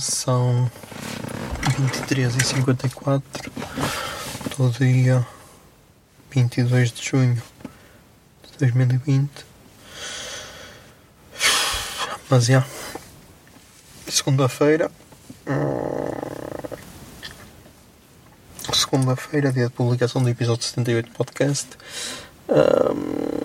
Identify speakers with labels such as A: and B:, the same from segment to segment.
A: São 23 e 54 do dia 22 de junho de 2020. Mas já, segunda-feira, segunda-feira, dia de publicação do episódio 78 do podcast. Hum,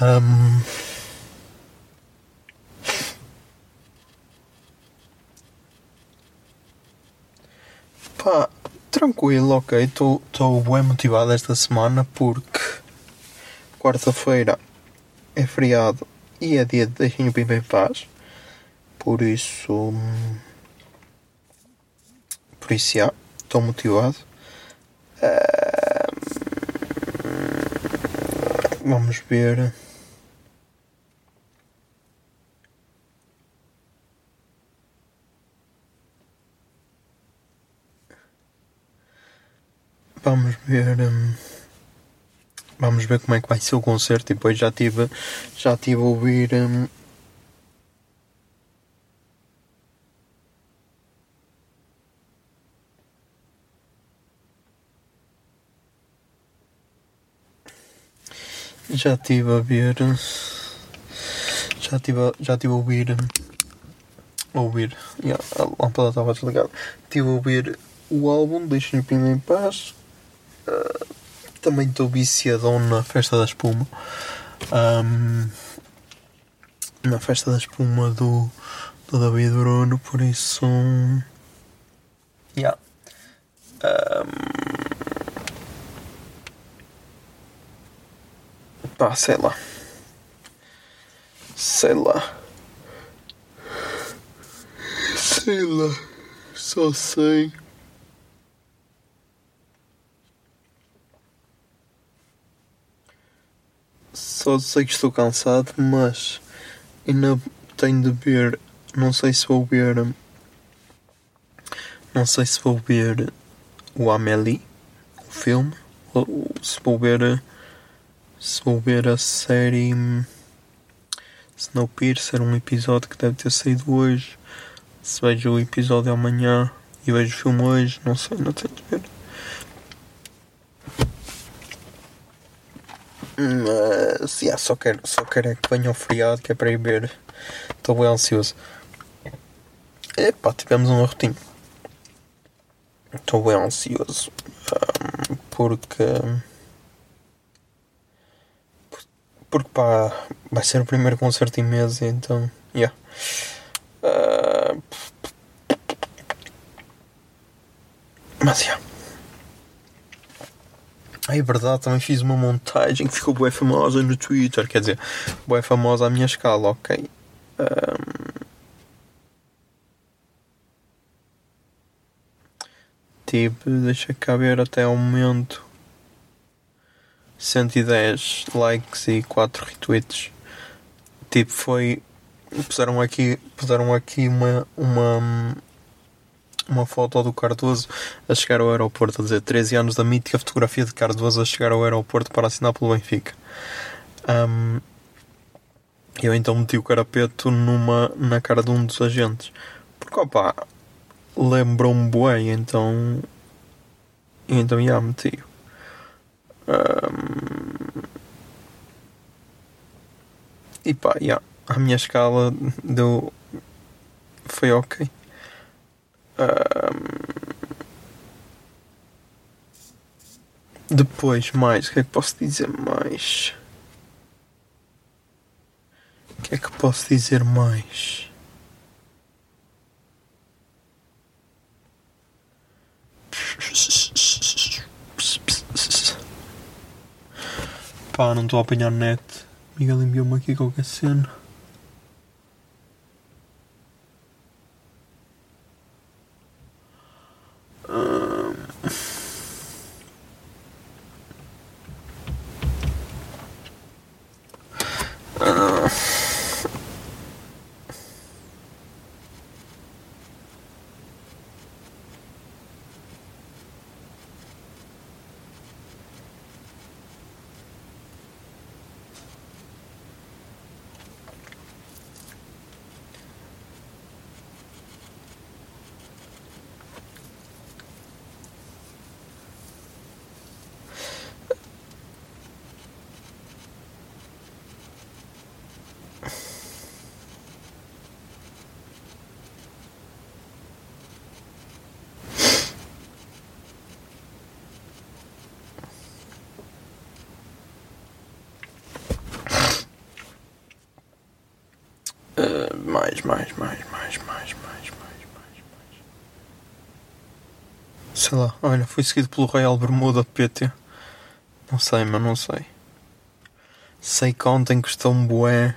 A: hum, Pá, tranquilo, ok. Estou bem motivado esta semana porque quarta-feira é feriado e é dia de deixem o Pimpa em paz. Por isso. hum, Por isso, já, estou motivado. Ahm, Vamos ver. Vamos ver. hum, Vamos ver como é que vai ser o concerto. E depois já tive, já tive a ouvir. hum, Já estive a ver. Já estive a, já tive a ouvir. hum, A ouvir. Yeah, a lâmpada estava desligada. Estive a ouvir o álbum Pino em Paz. Também estou viciadão na festa da espuma. Ahm, na festa da espuma do, do David Bruno, por isso. Yeah. Pá, sei lá. Sei lá. Sei lá. Só sei. Só sei que estou cansado, mas ainda tenho de ver. Não sei se vou ver. Não sei se vou ver o Amélie, o filme, ou se vou ver. Se vou ver a série Snowpiercer, um episódio que deve ter saído hoje. Se vejo o episódio amanhã e vejo o filme hoje, não sei, não tenho de ver. Mas, yeah, só quero, só quero é que venha o feriado, que é para ir ver. Estou bem ansioso. Epá, tivemos uma rotina. Estou bem ansioso. porque. Porque pá, vai ser o primeiro concerto em meses, então. Yeah. Ah, mas yeah. É verdade, também fiz uma montagem que ficou bem famosa no Twitter, quer dizer, bem famosa à minha escala, ok. Ahm. Tive, deixa cá ver até ao momento 110 likes e 4 retweets. Tipo, foi. Puseram aqui, puseram aqui uma, uma, uma foto do Cardoso a chegar ao aeroporto, a dizer 13 anos da mítica fotografia de Cardoso a chegar ao aeroporto para assinar pelo Benfica. Ahm, eu então meti o carapeto numa, na cara de um dos agentes. Porque, opá, lembrou-me bué, então... Então, já, meti Ahm, e pá, já, a minha escala deu... Foi ok. Depois, mais, o que é que posso dizer mais? O que é que posso dizer mais? Pá, não estou a apanhar net. Miguel enviou-me aqui qualquer cena. Uh. Mais, mais, mais, mais, mais, mais, mais, mais, mais. Sei lá, olha, fui seguido pelo Real Bermuda PT. Não sei, mas não sei. Sei que ontem custou-me bué.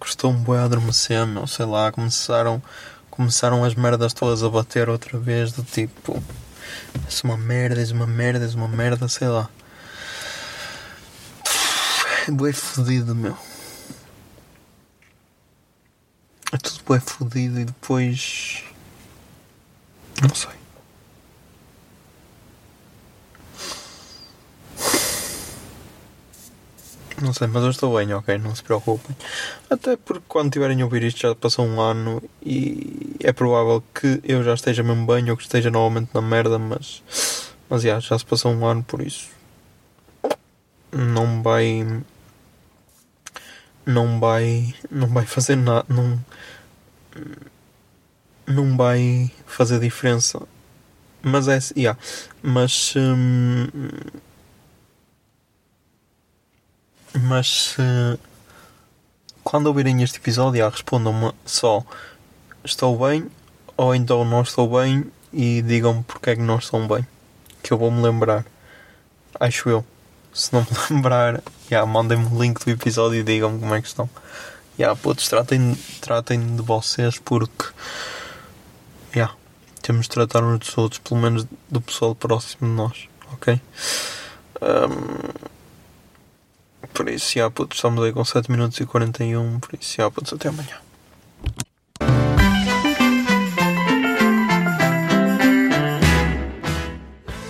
A: Custou-me bué adormecer, meu. Sei lá, começaram, começaram as merdas todas a bater outra vez. Do tipo, és uma merda, és uma merda, és uma merda, sei lá. É bué fodido, meu. É tudo bué fodido e depois. Não sei. Não sei, mas eu estou bem, ok? Não se preocupem. Até porque quando tiverem a ouvir isto já passou um ano e é provável que eu já esteja mesmo bem ou que esteja novamente na merda, mas. Mas já, já se passou um ano por isso. Não vai não vai não vai fazer nada não não vai fazer diferença. Mas é yeah, mas hum, mas se quando ouvirem este episódio yeah, respondam-me só estou bem? Ou então não estou bem? E digam-me porque é que não estão bem que eu vou me lembrar. Acho eu se não me lembrar, yeah, mandem-me o link do episódio e digam-me como é que estão. Yeah, putos, tratem, tratem de vocês porque yeah, temos de tratar uns dos outros, pelo menos do pessoal próximo de nós, ok? Um, por isso, yeah, putos, estamos aí com 7 minutos e 41, por isso, yeah, putos, até amanhã.